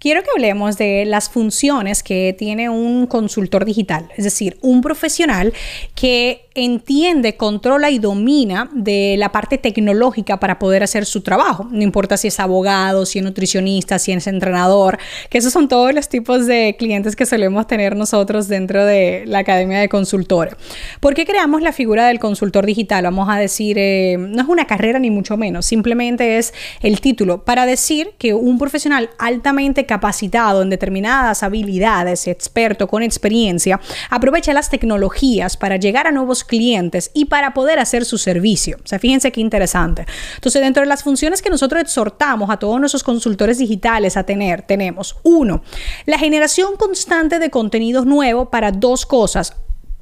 Quiero que hablemos de las funciones que tiene un consultor digital, es decir, un profesional que entiende, controla y domina de la parte tecnológica para poder hacer su trabajo. No importa si es abogado, si es nutricionista, si es entrenador, que esos son todos los tipos de clientes que solemos tener nosotros dentro de la Academia de Consultores. ¿Por qué creamos la figura del consultor digital? Vamos a decir, eh, no es una carrera ni mucho menos, simplemente es el título para decir que un profesional altamente capacitado en determinadas habilidades, experto con experiencia, aprovecha las tecnologías para llegar a nuevos clientes y para poder hacer su servicio. O sea, fíjense qué interesante. Entonces, dentro de las funciones que nosotros exhortamos a todos nuestros consultores digitales a tener, tenemos uno, la generación constante de contenidos nuevos para dos cosas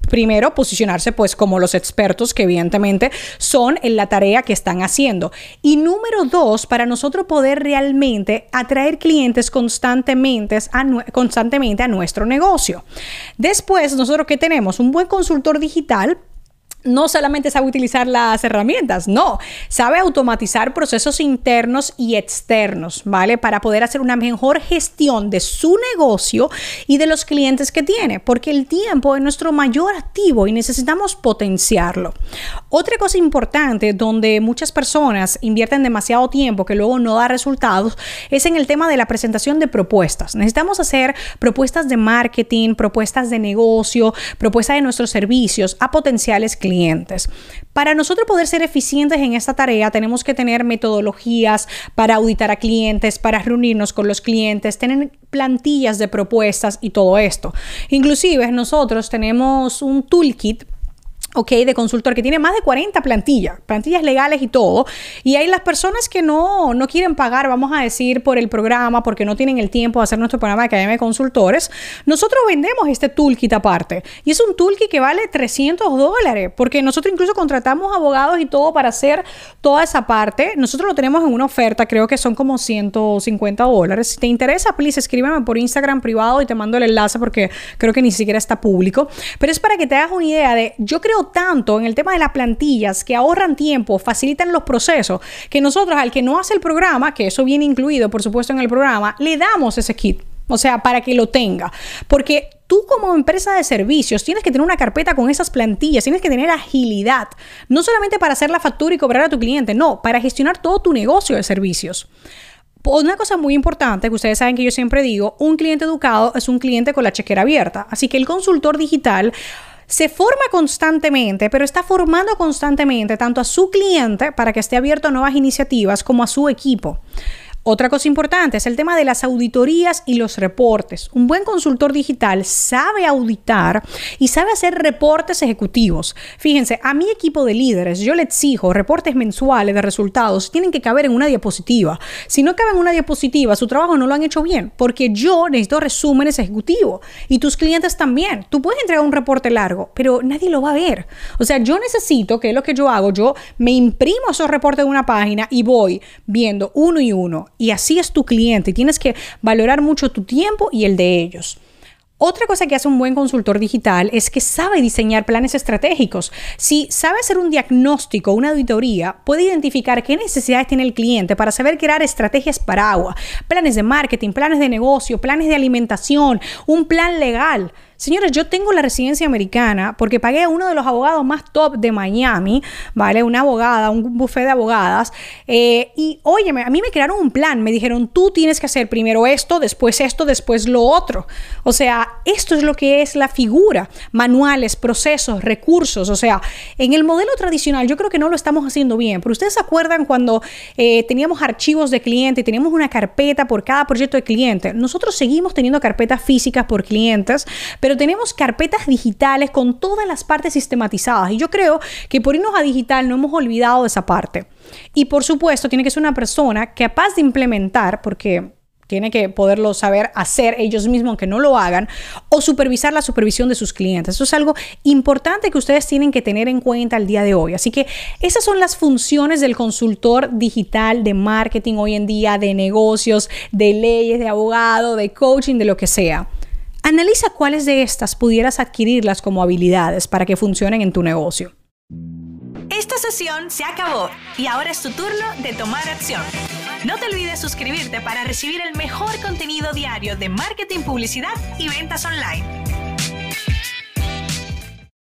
primero posicionarse pues como los expertos que evidentemente son en la tarea que están haciendo. Y número dos, para nosotros poder realmente atraer clientes constantemente a, constantemente a nuestro negocio. Después, nosotros que tenemos un buen consultor digital no solamente sabe utilizar las herramientas, no, sabe automatizar procesos internos y externos, ¿vale? Para poder hacer una mejor gestión de su negocio y de los clientes que tiene, porque el tiempo es nuestro mayor activo y necesitamos potenciarlo. Otra cosa importante donde muchas personas invierten demasiado tiempo que luego no da resultados es en el tema de la presentación de propuestas. Necesitamos hacer propuestas de marketing, propuestas de negocio, propuestas de nuestros servicios a potenciales clientes. Para nosotros poder ser eficientes en esta tarea tenemos que tener metodologías para auditar a clientes, para reunirnos con los clientes, tener plantillas de propuestas y todo esto. Inclusive nosotros tenemos un toolkit ok, de consultor que tiene más de 40 plantillas, plantillas legales y todo. Y hay las personas que no, no quieren pagar, vamos a decir, por el programa, porque no tienen el tiempo de hacer nuestro programa de Academia de Consultores. Nosotros vendemos este toolkit aparte. Y es un toolkit que vale 300 dólares, porque nosotros incluso contratamos abogados y todo para hacer toda esa parte. Nosotros lo tenemos en una oferta, creo que son como 150 dólares. Si te interesa, please escríbeme por Instagram privado y te mando el enlace porque creo que ni siquiera está público. Pero es para que te hagas una idea de, yo creo tanto en el tema de las plantillas que ahorran tiempo, facilitan los procesos, que nosotros al que no hace el programa, que eso viene incluido por supuesto en el programa, le damos ese kit. O sea, para que lo tenga. Porque tú como empresa de servicios tienes que tener una carpeta con esas plantillas, tienes que tener agilidad, no solamente para hacer la factura y cobrar a tu cliente, no, para gestionar todo tu negocio de servicios. Una cosa muy importante que ustedes saben que yo siempre digo, un cliente educado es un cliente con la chequera abierta. Así que el consultor digital se forma constantemente, pero está formando constantemente tanto a su cliente para que esté abierto a nuevas iniciativas como a su equipo. Otra cosa importante es el tema de las auditorías y los reportes. Un buen consultor digital sabe auditar y sabe hacer reportes ejecutivos. Fíjense, a mi equipo de líderes yo le exijo reportes mensuales de resultados, tienen que caber en una diapositiva. Si no caben en una diapositiva, su trabajo no lo han hecho bien, porque yo necesito resúmenes ejecutivos y tus clientes también. Tú puedes entregar un reporte largo, pero nadie lo va a ver. O sea, yo necesito, que es lo que yo hago, yo me imprimo esos reportes de una página y voy viendo uno y uno y así es tu cliente y tienes que valorar mucho tu tiempo y el de ellos. Otra cosa que hace un buen consultor digital es que sabe diseñar planes estratégicos. Si sabe hacer un diagnóstico, una auditoría, puede identificar qué necesidades tiene el cliente para saber crear estrategias para agua, planes de marketing, planes de negocio, planes de alimentación, un plan legal. Señores, yo tengo la residencia americana porque pagué a uno de los abogados más top de Miami, ¿vale? Una abogada, un buffet de abogadas. Eh, y óyeme, a mí me crearon un plan. Me dijeron, tú tienes que hacer primero esto, después esto, después lo otro. O sea, esto es lo que es la figura. Manuales, procesos, recursos. O sea, en el modelo tradicional yo creo que no lo estamos haciendo bien. Pero ustedes se acuerdan cuando eh, teníamos archivos de cliente y teníamos una carpeta por cada proyecto de cliente. Nosotros seguimos teniendo carpetas físicas por clientes, pero pero tenemos carpetas digitales con todas las partes sistematizadas. Y yo creo que por irnos a digital no hemos olvidado esa parte. Y por supuesto, tiene que ser una persona capaz de implementar, porque tiene que poderlo saber hacer ellos mismos, aunque no lo hagan, o supervisar la supervisión de sus clientes. Eso es algo importante que ustedes tienen que tener en cuenta el día de hoy. Así que esas son las funciones del consultor digital de marketing hoy en día, de negocios, de leyes, de abogado, de coaching, de lo que sea. Analiza cuáles de estas pudieras adquirirlas como habilidades para que funcionen en tu negocio. Esta sesión se acabó y ahora es tu turno de tomar acción. No te olvides suscribirte para recibir el mejor contenido diario de marketing, publicidad y ventas online.